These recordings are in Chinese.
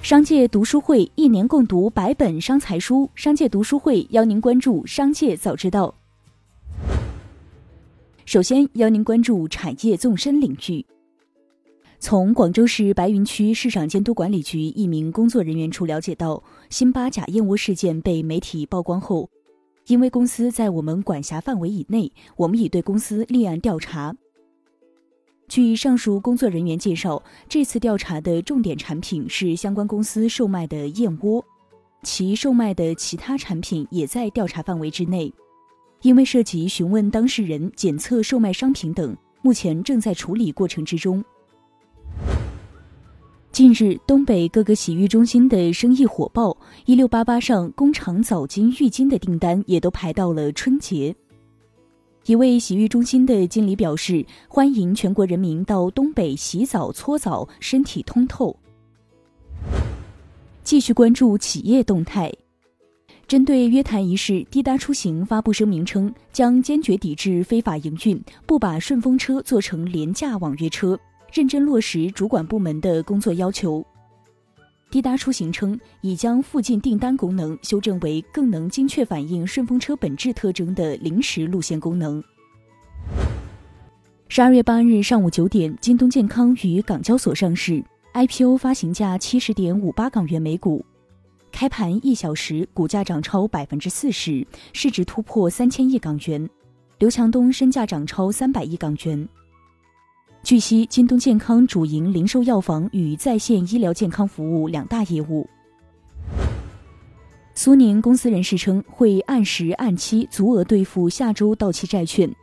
商界读书会一年共读百本商财书，商界读书会邀您关注商界早知道。首先邀您关注产业纵深领域。从广州市白云区市场监督管理局一名工作人员处了解到，辛巴假燕窝事件被媒体曝光后，因为公司在我们管辖范围以内，我们已对公司立案调查。据上述工作人员介绍，这次调查的重点产品是相关公司售卖的燕窝，其售卖的其他产品也在调查范围之内。因为涉及询问当事人、检测售卖商品等，目前正在处理过程之中。近日，东北各个洗浴中心的生意火爆，一六八八上工厂澡巾、浴巾的订单也都排到了春节。一位洗浴中心的经理表示：“欢迎全国人民到东北洗澡搓澡，身体通透。”继续关注企业动态。针对约谈一事，滴答出行发布声明称，将坚决抵制非法营运，不把顺风车做成廉价网约车，认真落实主管部门的工作要求。滴答出行称，已将附近订单功能修正为更能精确反映顺风车本质特征的临时路线功能。十二月八日上午九点，京东健康于港交所上市，IPO 发行价七十点五八港元每股，开盘一小时股价涨超百分之四十，市值突破三千亿港元，刘强东身价涨超三百亿港元。据悉，京东健康主营零售药房与在线医疗健康服务两大业务。苏宁公司人士称，会按时按期足额兑付下周到期债券。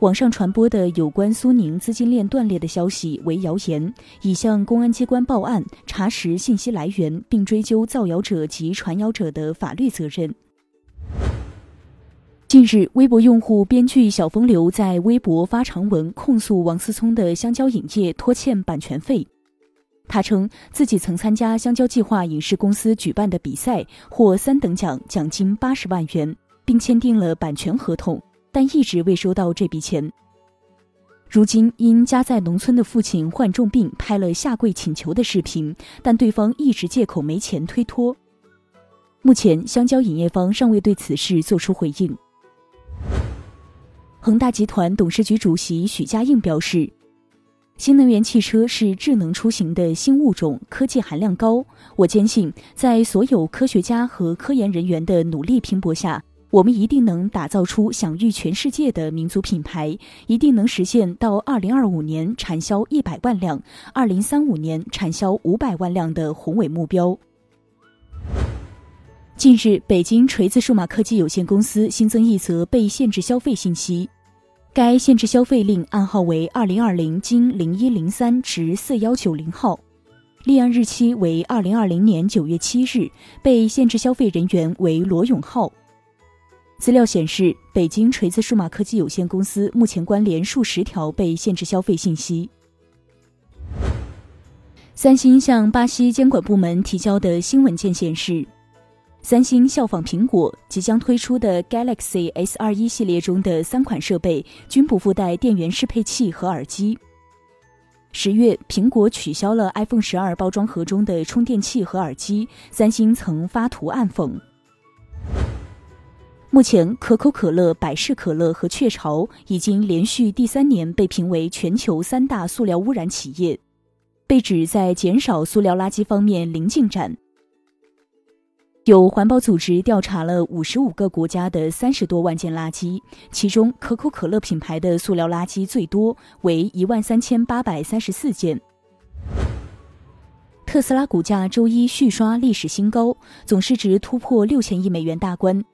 网上传播的有关苏宁资金链断裂的消息为谣言，已向公安机关报案，查实信息来源，并追究造谣者及传谣者的法律责任。近日，微博用户编剧小风流在微博发长文控诉王思聪的香蕉影业拖欠版权费。他称自己曾参加香蕉计划影视公司举办的比赛，获三等奖，奖金八十万元，并签订了版权合同，但一直未收到这笔钱。如今，因家在农村的父亲患重病，拍了下跪请求的视频，但对方一直借口没钱推脱。目前，香蕉影业方尚未对此事作出回应。恒大集团董事局主席许家印表示，新能源汽车是智能出行的新物种，科技含量高。我坚信，在所有科学家和科研人员的努力拼搏下，我们一定能打造出享誉全世界的民族品牌，一定能实现到二零二五年产销一百万辆，二零三五年产销五百万辆的宏伟目标。近日，北京锤子数码科技有限公司新增一则被限制消费信息。该限制消费令暗号为二零二零经零一零三至四幺九零号，立案日期为二零二零年九月七日，被限制消费人员为罗永浩。资料显示，北京锤子数码科技有限公司目前关联数十条被限制消费信息。三星向巴西监管部门提交的新文件显示。三星效仿苹果即将推出的 Galaxy S 二一系列中的三款设备均不附带电源适配器和耳机。十月，苹果取消了 iPhone 十二包装盒中的充电器和耳机，三星曾发图暗讽。目前，可口可乐、百事可乐和雀巢已经连续第三年被评为全球三大塑料污染企业，被指在减少塑料垃圾方面零进展。有环保组织调查了五十五个国家的三十多万件垃圾，其中可口可乐品牌的塑料垃圾最多，为一万三千八百三十四件。特斯拉股价周一续刷历史新高，总市值突破六千亿美元大关。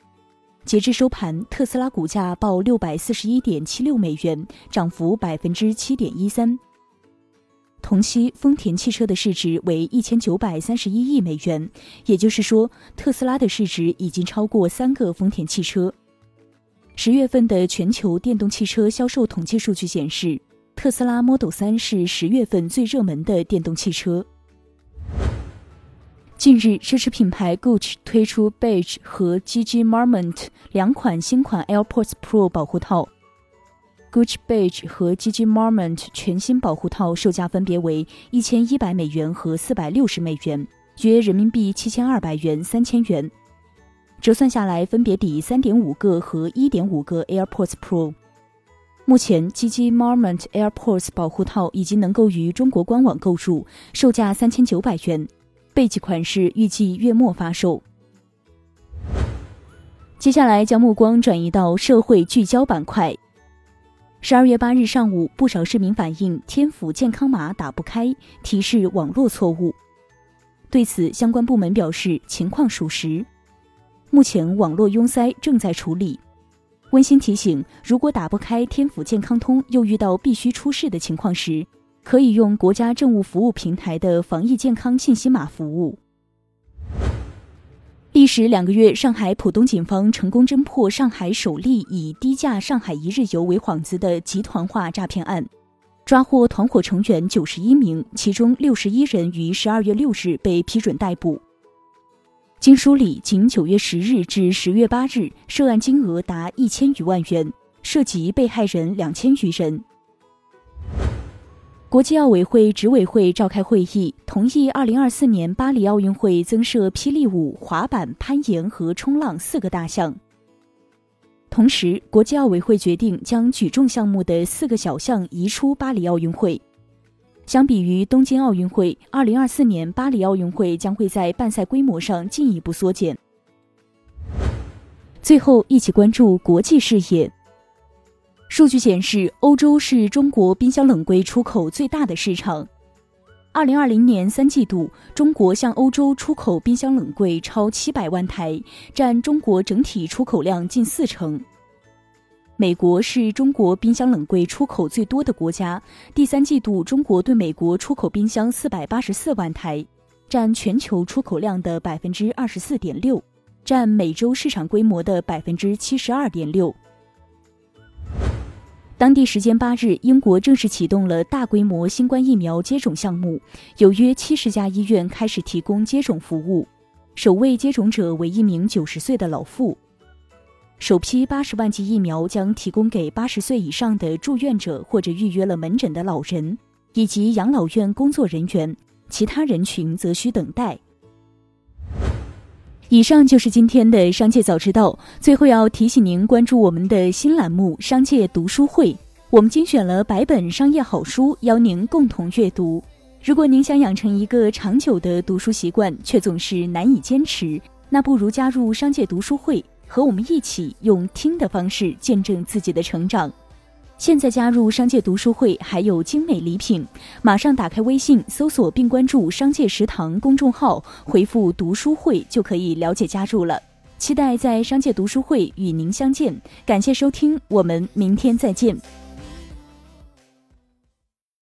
截至收盘，特斯拉股价报六百四十一点七六美元，涨幅百分之七点一三。同期，丰田汽车的市值为一千九百三十一亿美元，也就是说，特斯拉的市值已经超过三个丰田汽车。十月份的全球电动汽车销售统计数据显示，特斯拉 Model 3是十月份最热门的电动汽车。近日，奢侈品牌 Gucci 推出 Beige 和 GG Marmont 两款新款 AirPods Pro 保护套。Gucci Beige 和 G G Marmont 全新保护套售价分别为一千一百美元和四百六十美元，约人民币七千二百元、三千元，折算下来分别抵三点五个和一点五个 AirPods Pro。目前，G G Moment AirPods 保护套已经能够于中国官网购入，售价三千九百元，备季款式预计月末发售。接下来将目光转移到社会聚焦板块。十二月八日上午，不少市民反映天府健康码打不开，提示网络错误。对此，相关部门表示情况属实，目前网络拥塞正在处理。温馨提醒：如果打不开天府健康通，又遇到必须出示的情况时，可以用国家政务服务平台的防疫健康信息码服务。历时两个月，上海浦东警方成功侦破上海首例以低价上海一日游为幌子的集团化诈骗案，抓获团伙成员九十一名，其中六十一人于十二月六日被批准逮捕。经梳理，仅九月十日至十月八日，涉案金额达一千余万元，涉及被害人两千余人。国际奥委会执委会召开会议，同意二零二四年巴黎奥运会增设霹雳舞、滑板、攀岩和冲浪四个大项。同时，国际奥委会决定将举重项目的四个小项移出巴黎奥运会。相比于东京奥运会，二零二四年巴黎奥运会将会在办赛规模上进一步缩减。最后，一起关注国际视野。数据显示，欧洲是中国冰箱冷柜出口最大的市场。二零二零年三季度，中国向欧洲出口冰箱冷柜超七百万台，占中国整体出口量近四成。美国是中国冰箱冷柜出口最多的国家。第三季度，中国对美国出口冰箱四百八十四万台，占全球出口量的百分之二十四点六，占美洲市场规模的百分之七十二点六。当地时间八日，英国正式启动了大规模新冠疫苗接种项目，有约七十家医院开始提供接种服务。首位接种者为一名九十岁的老妇。首批八十万剂疫苗将提供给八十岁以上的住院者或者预约了门诊的老人以及养老院工作人员，其他人群则需等待。以上就是今天的商界早知道。最后要提醒您关注我们的新栏目《商界读书会》，我们精选了百本商业好书，邀您共同阅读。如果您想养成一个长久的读书习惯，却总是难以坚持，那不如加入商界读书会。和我们一起用听的方式见证自己的成长。现在加入商界读书会还有精美礼品，马上打开微信搜索并关注“商界食堂”公众号，回复“读书会”就可以了解加入了。期待在商界读书会与您相见。感谢收听，我们明天再见。